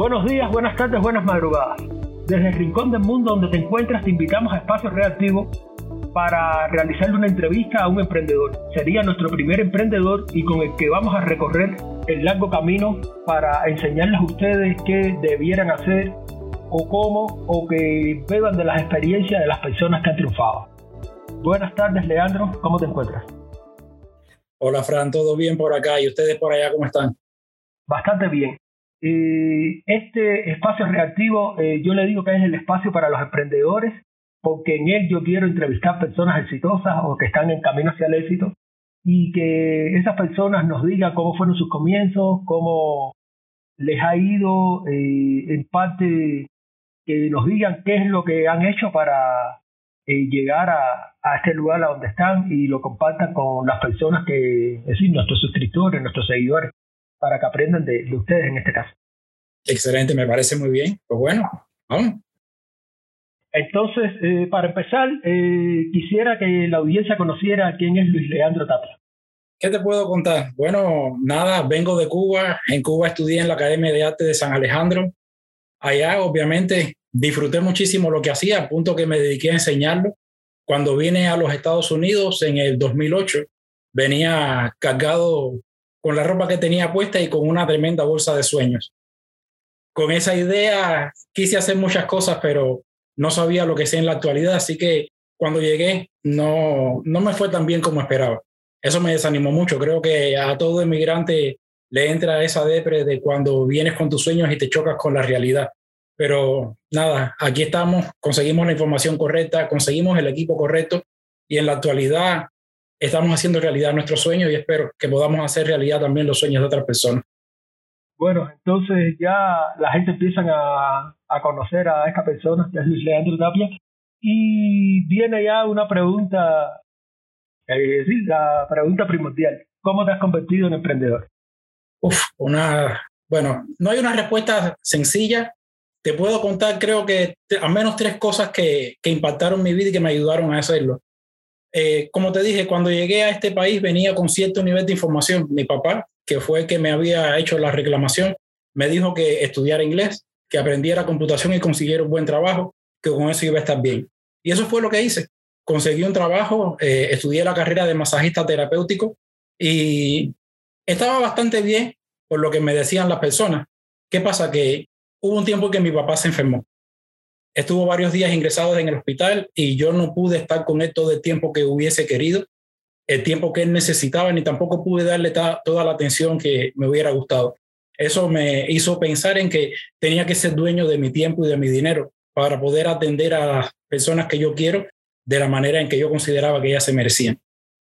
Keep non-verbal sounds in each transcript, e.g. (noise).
Buenos días, buenas tardes, buenas madrugadas. Desde el rincón del mundo donde te encuentras, te invitamos a Espacio Reactivo para realizarle una entrevista a un emprendedor. Sería nuestro primer emprendedor y con el que vamos a recorrer el largo camino para enseñarles a ustedes qué debieran hacer o cómo o que beban de las experiencias de las personas que han triunfado. Buenas tardes, Leandro, ¿cómo te encuentras? Hola, Fran, ¿todo bien por acá? ¿Y ustedes por allá cómo están? Bastante bien. Eh, este espacio reactivo, eh, yo le digo que es el espacio para los emprendedores, porque en él yo quiero entrevistar personas exitosas o que están en camino hacia el éxito y que esas personas nos digan cómo fueron sus comienzos, cómo les ha ido, eh, en parte que nos digan qué es lo que han hecho para llegar a, a, este lugar a donde están y lo compartan con las personas que, es decir, nuestros suscriptores, nuestros seguidores para que aprendan de, ustedes en este caso. Excelente, me parece muy bien. Pues bueno, vamos. Entonces, eh, para empezar, eh, quisiera que la audiencia conociera quién es Luis Leandro Tapia. ¿Qué te puedo contar? Bueno, nada, vengo de Cuba. En Cuba estudié en la Academia de Arte de San Alejandro. Allá, obviamente, disfruté muchísimo lo que hacía, a punto que me dediqué a enseñarlo. Cuando vine a los Estados Unidos en el 2008, venía cargado con la ropa que tenía puesta y con una tremenda bolsa de sueños. Con esa idea quise hacer muchas cosas, pero no sabía lo que sé en la actualidad, así que cuando llegué no, no me fue tan bien como esperaba. Eso me desanimó mucho. Creo que a todo inmigrante le entra esa depre de cuando vienes con tus sueños y te chocas con la realidad. Pero nada, aquí estamos, conseguimos la información correcta, conseguimos el equipo correcto y en la actualidad estamos haciendo realidad nuestros sueños y espero que podamos hacer realidad también los sueños de otras personas. Bueno, entonces ya la gente empieza a, a conocer a esta persona, que es Luis Leandro Tapia, y viene ya una pregunta, es decir, la pregunta primordial. ¿Cómo te has convertido en emprendedor? Uf, una, bueno, no hay una respuesta sencilla. Te puedo contar, creo que al menos tres cosas que, que impactaron mi vida y que me ayudaron a hacerlo. Eh, como te dije, cuando llegué a este país venía con cierto nivel de información. Mi papá, que fue el que me había hecho la reclamación, me dijo que estudiara inglés, que aprendiera computación y consiguiera un buen trabajo, que con eso iba a estar bien. Y eso fue lo que hice. Conseguí un trabajo, eh, estudié la carrera de masajista terapéutico y estaba bastante bien por lo que me decían las personas. ¿Qué pasa? Que hubo un tiempo que mi papá se enfermó Estuvo varios días ingresado en el hospital y yo no pude estar con él todo el tiempo que hubiese querido, el tiempo que él necesitaba, ni tampoco pude darle toda la atención que me hubiera gustado. Eso me hizo pensar en que tenía que ser dueño de mi tiempo y de mi dinero para poder atender a las personas que yo quiero de la manera en que yo consideraba que ellas se merecían.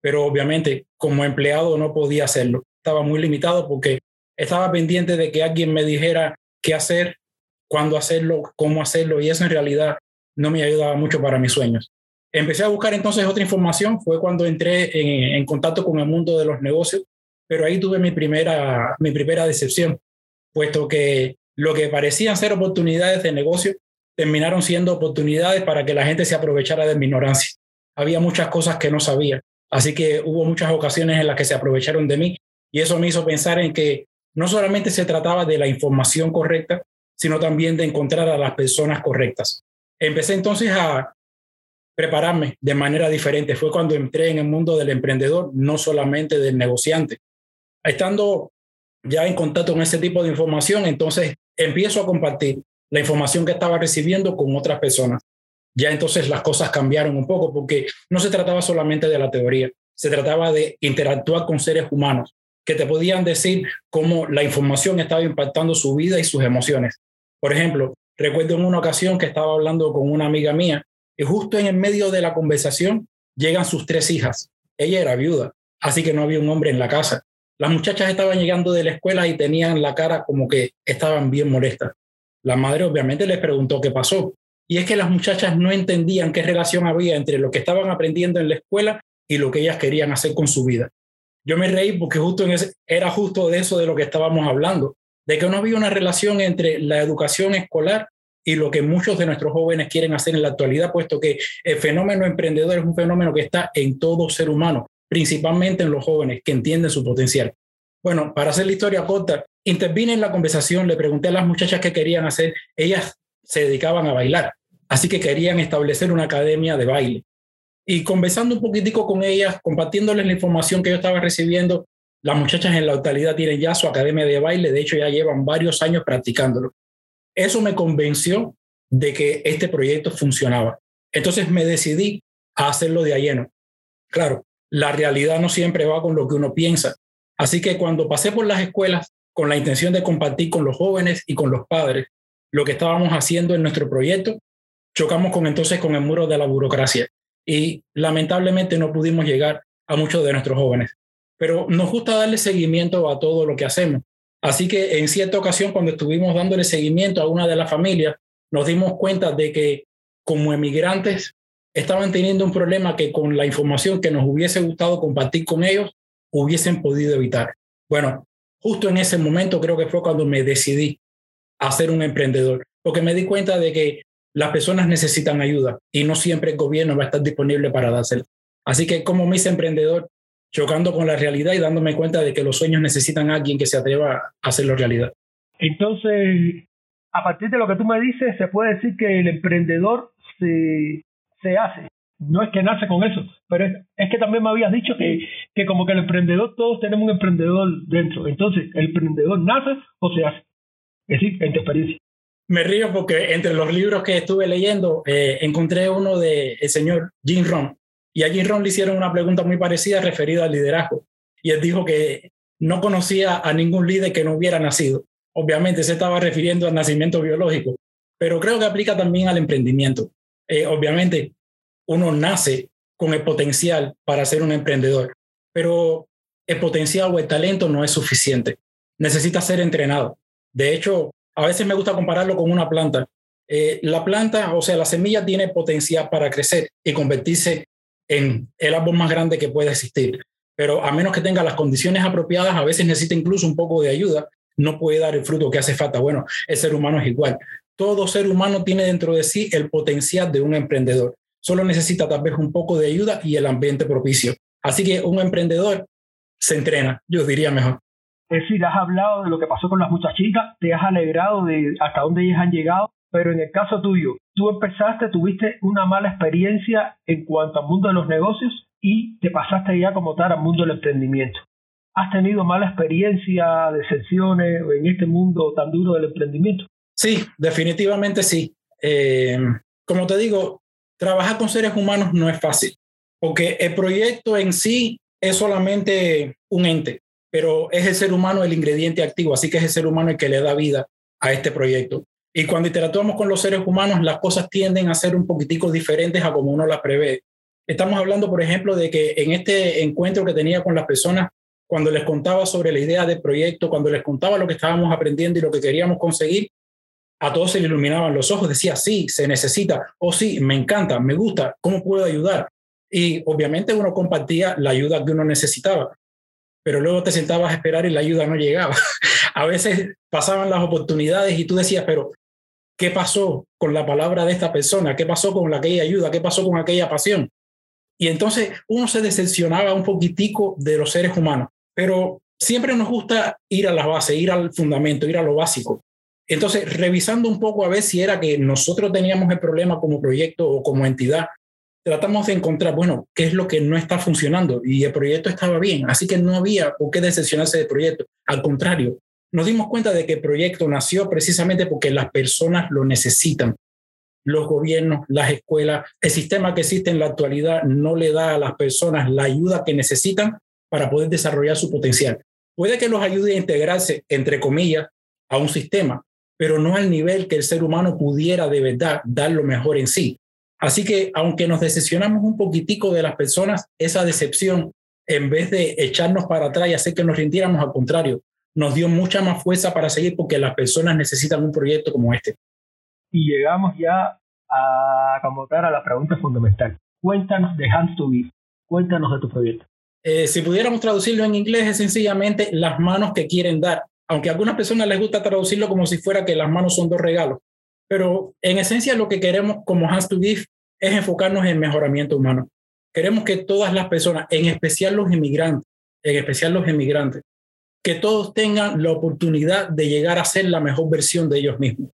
Pero obviamente como empleado no podía hacerlo. Estaba muy limitado porque estaba pendiente de que alguien me dijera qué hacer cuándo hacerlo, cómo hacerlo, y eso en realidad no me ayudaba mucho para mis sueños. Empecé a buscar entonces otra información, fue cuando entré en, contacto con el mundo de los negocios, pero ahí tuve mi primera, mi primera decepción, puesto que lo que parecían ser oportunidades de negocio terminaron siendo oportunidades para que la gente se aprovechara de mi ignorancia. Había muchas cosas que no sabía, así que hubo muchas ocasiones en las que se aprovecharon de mí y eso me hizo pensar en que no solamente se trataba de la información correcta, sino también de encontrar a las personas correctas. Empecé entonces a prepararme de manera diferente. Fue cuando entré en el mundo del emprendedor, no solamente del negociante. Estando ya en contacto con ese tipo de información, entonces empiezo a compartir la información que estaba recibiendo con otras personas. Ya entonces las cosas cambiaron un poco porque no se trataba solamente de la teoría, se trataba de interactuar con seres humanos que te podían decir cómo la información estaba impactando su vida y sus emociones. Por ejemplo, recuerdo en una ocasión que estaba hablando con una amiga mía y justo en el medio de la conversación llegan sus tres hijas. Ella era viuda, así que no había un hombre en la casa. Las muchachas estaban llegando de la escuela y tenían la cara como que estaban bien molestas. La madre obviamente les preguntó qué pasó. Y es que las muchachas no entendían qué relación había entre lo que estaban aprendiendo en la escuela y lo que ellas querían hacer con su vida. Yo me reí porque justo era justo de eso de lo que estábamos hablando de que no había una relación entre la educación escolar y lo que muchos de nuestros jóvenes quieren hacer en la actualidad, puesto que el fenómeno emprendedor es un fenómeno que está en todo ser humano, principalmente en los jóvenes que entienden su potencial. Bueno, para hacer la historia corta, intervine en la conversación, le pregunté a las muchachas qué querían hacer. Ellas se dedicaban a bailar, así que querían establecer una academia de baile. Y conversando un poquitico con ellas, compartiéndoles la información que yo estaba recibiendo, las muchachas en la actualidad tienen ya su academia de baile, de hecho ya llevan varios años practicándolo. Eso me convenció de que este proyecto funcionaba. Entonces me decidí a hacerlo de a lleno. Claro, la realidad no siempre va con lo que uno piensa. Así que cuando pasé por las escuelas con la intención de compartir con los jóvenes y con los padres lo que estábamos haciendo en nuestro proyecto, chocamos entonces con el muro de la burocracia y lamentablemente no pudimos llegar a muchos de nuestros jóvenes. Pero nos gusta darle seguimiento a todo lo que hacemos. Así que en cierta ocasión, cuando estuvimos dándole seguimiento a una de las familias, nos dimos cuenta de que como emigrantes estaban teniendo un problema que con la información que nos hubiese gustado compartir con ellos, hubiesen podido evitar. Bueno, justo en ese momento creo que fue cuando me decidí a ser un emprendedor, porque me di cuenta de que las personas necesitan ayuda y no siempre el gobierno va a estar disponible para dársela. Así que como me hice emprendedor, chocando con la realidad y dándome cuenta de que los sueños necesitan a alguien que se atreva a hacerlo realidad. Entonces, a partir de lo que tú me dices, se puede decir que el emprendedor se, se hace. No es que nace con eso, pero es, que también me habías dicho que, que como que el emprendedor, todos tenemos un emprendedor dentro. Entonces, ¿el emprendedor nace o se hace? Es decir, en tu experiencia. Me río porque entre los libros que estuve leyendo eh, encontré uno del el señor Jim Rohn. Y a Jim Rohn le hicieron una pregunta muy parecida referida al liderazgo. Y él dijo que no conocía a ningún líder que no hubiera nacido. Obviamente se estaba refiriendo al nacimiento biológico, pero creo que aplica también al emprendimiento. Eh, obviamente uno nace con el potencial para ser un emprendedor, pero el potencial o el talento no es suficiente. Necesita ser entrenado. De hecho, a veces me gusta compararlo con una planta. Eh, la planta, o sea, la semilla tiene potencial para crecer y convertirse en el árbol más grande que puede existir. Pero a menos que tenga las condiciones apropiadas, a veces necesita incluso un poco de ayuda, no puede dar el fruto que hace falta. Bueno, el ser humano es igual. Todo ser humano tiene dentro de sí el potencial de un emprendedor. Solo necesita tal vez un poco de ayuda y el ambiente propicio. Así que un emprendedor se entrena, yo diría mejor. Es decir, has hablado de lo que pasó con las muchachitas, te has alegrado de hasta dónde ellas han llegado, pero en el caso tuyo, tú empezaste, tuviste una mala experiencia en cuanto al mundo de los negocios y te pasaste ya como tal al mundo del emprendimiento. ¿Has tenido mala experiencia, decepciones en este mundo tan duro del emprendimiento? Sí, definitivamente sí. Eh, como te digo, trabajar con seres humanos no es fácil, porque el proyecto en sí es solamente un ente pero es el ser humano el ingrediente activo, así que es el ser humano el que le da vida a este proyecto. Y cuando interactuamos con los seres humanos, las cosas tienden a ser un poquitico diferentes a como uno las prevé. Estamos hablando, por ejemplo, de que en este encuentro que tenía con las personas, cuando les contaba sobre la idea del proyecto, cuando les contaba lo que estábamos aprendiendo y lo que queríamos conseguir, a todos se le iluminaban los ojos, decía, sí, se necesita, o sí, me encanta, me gusta, ¿cómo puedo ayudar? Y obviamente uno compartía la ayuda que uno necesitaba pero luego te sentabas a esperar y la ayuda no llegaba. (laughs) a veces pasaban las oportunidades y tú decías, pero ¿qué pasó con la palabra de esta persona? ¿Qué pasó con aquella ayuda? ¿Qué pasó con aquella pasión? Y entonces uno se decepcionaba un poquitico de los seres humanos, pero siempre nos gusta ir a la base, ir al fundamento, ir a lo básico. Entonces, revisando un poco a ver si era que nosotros teníamos el problema como proyecto o como entidad tratamos de encontrar, bueno, qué es lo que no está funcionando y el proyecto estaba bien, así que no había por qué decepcionarse del proyecto. Al contrario, nos dimos cuenta de que el proyecto nació precisamente porque las personas lo necesitan. Los gobiernos, las escuelas, el sistema que existe en la actualidad no le da a las personas la ayuda que necesitan para poder desarrollar su potencial. Puede que los ayude a integrarse, entre comillas, a un sistema, pero no al nivel que el ser humano pudiera de verdad dar lo mejor en sí. Así que aunque nos decepcionamos un poquitico de las personas, esa decepción, en vez de echarnos para atrás y hacer que nos rindiéramos, al contrario, nos dio mucha más fuerza para seguir porque las personas necesitan un proyecto como este. Y llegamos ya a como a la pregunta fundamental. Cuéntanos de Hands to Be, cuéntanos de tu proyecto. Eh, si pudiéramos traducirlo en inglés, es sencillamente las manos que quieren dar, aunque a algunas personas les gusta traducirlo como si fuera que las manos son dos regalos. Pero en esencia lo que queremos como Hands to Give es enfocarnos en mejoramiento humano. Queremos que todas las personas, en especial los inmigrantes, en especial los inmigrantes, que todos tengan la oportunidad de llegar a ser la mejor versión de ellos mismos.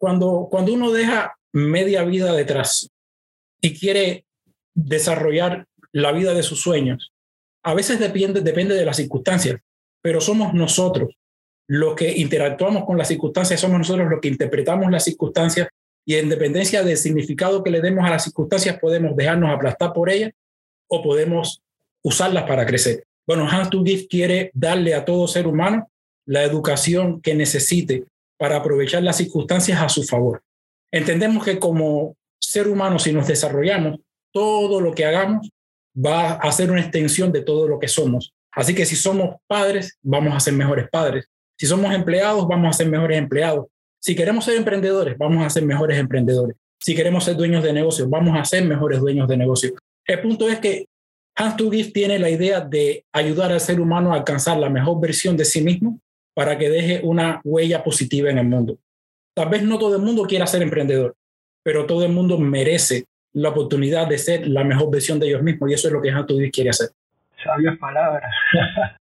Cuando, cuando uno deja media vida detrás y quiere desarrollar la vida de sus sueños, a veces depende, depende de las circunstancias, pero somos nosotros los que interactuamos con las circunstancias, somos nosotros los que interpretamos las circunstancias y en dependencia del significado que le demos a las circunstancias podemos dejarnos aplastar por ellas o podemos usarlas para crecer. Bueno, Hans to Give quiere darle a todo ser humano la educación que necesite para aprovechar las circunstancias a su favor. Entendemos que como ser humano, si nos desarrollamos, todo lo que hagamos va a ser una extensión de todo lo que somos. Así que si somos padres, vamos a ser mejores padres. Si somos empleados, vamos a ser mejores empleados. Si queremos ser emprendedores, vamos a ser mejores emprendedores. Si queremos ser dueños de negocios, vamos a ser mejores dueños de negocios. El punto es que Hans Tugif tiene la idea de ayudar al ser humano a alcanzar la mejor versión de sí mismo para que deje una huella positiva en el mundo. Tal vez no todo el mundo quiera ser emprendedor, pero todo el mundo merece la oportunidad de ser la mejor versión de ellos mismos y eso es lo que Hans Tugif quiere hacer. Sabias palabras. (laughs)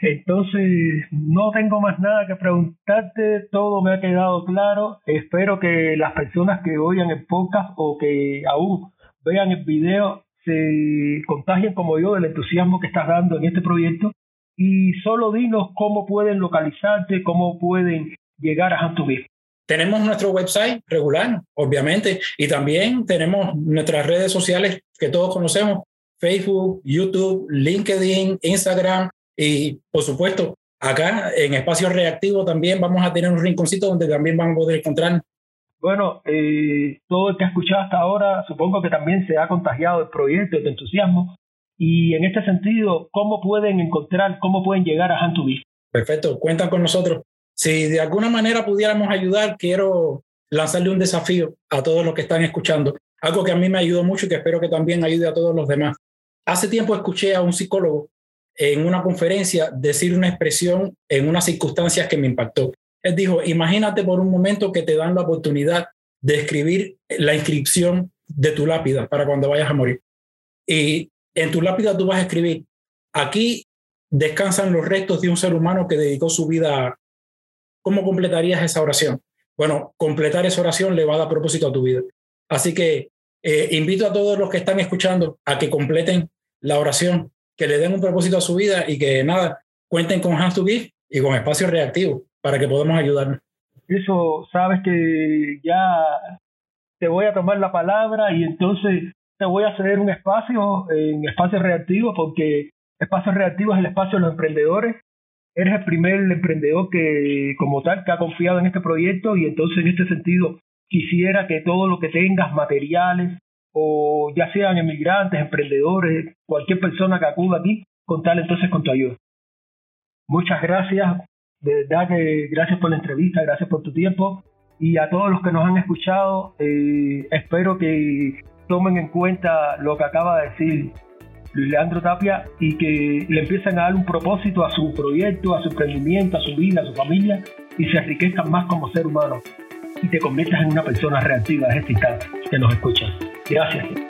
Entonces, no tengo más nada que preguntarte, todo me ha quedado claro. Espero que las personas que oigan el podcast o que aún vean el video se contagien como yo del entusiasmo que estás dando en este proyecto y solo dinos cómo pueden localizarte, cómo pueden llegar a Hantubir. Tenemos nuestro website regular, obviamente, y también tenemos nuestras redes sociales que todos conocemos, Facebook, YouTube, LinkedIn, Instagram y, por supuesto, acá en Espacio Reactivo también vamos a tener un rinconcito donde también van a poder encontrar bueno, eh, todo el que ha escuchado hasta ahora, supongo que también se ha contagiado el proyecto, de entusiasmo. Y en este sentido, ¿cómo pueden encontrar, cómo pueden llegar a Hantubí? Perfecto, cuentan con nosotros. Si de alguna manera pudiéramos ayudar, quiero lanzarle un desafío a todos los que están escuchando. Algo que a mí me ayudó mucho y que espero que también ayude a todos los demás. Hace tiempo escuché a un psicólogo en una conferencia decir una expresión en unas circunstancias que me impactó. Dijo, imagínate por un momento que te dan la oportunidad de escribir la inscripción de tu lápida para cuando vayas a morir. Y en tu lápida tú vas a escribir, aquí descansan los restos de un ser humano que dedicó su vida. ¿Cómo completarías esa oración? Bueno, completar esa oración le va a dar propósito a tu vida. Así que eh, invito a todos los que están escuchando a que completen la oración, que le den un propósito a su vida y que nada, cuenten con Hands to Give y con Espacio Reactivo para que podamos ayudar. Eso, sabes que ya te voy a tomar la palabra y entonces te voy a ceder un espacio en espacio reactivo porque espacio reactivo es el espacio de los emprendedores. Eres el primer emprendedor que como tal que ha confiado en este proyecto y entonces en este sentido quisiera que todo lo que tengas, materiales o ya sean emigrantes, emprendedores, cualquier persona que acuda aquí, contar entonces con tu ayuda. Muchas gracias de verdad que gracias por la entrevista, gracias por tu tiempo y a todos los que nos han escuchado, eh, espero que tomen en cuenta lo que acaba de decir Luis Leandro Tapia y que le empiecen a dar un propósito a su proyecto, a su emprendimiento, a su vida, a su familia y se enriquezcan más como ser humano y te conviertas en una persona reactiva desde este instante que nos escuchas. Gracias.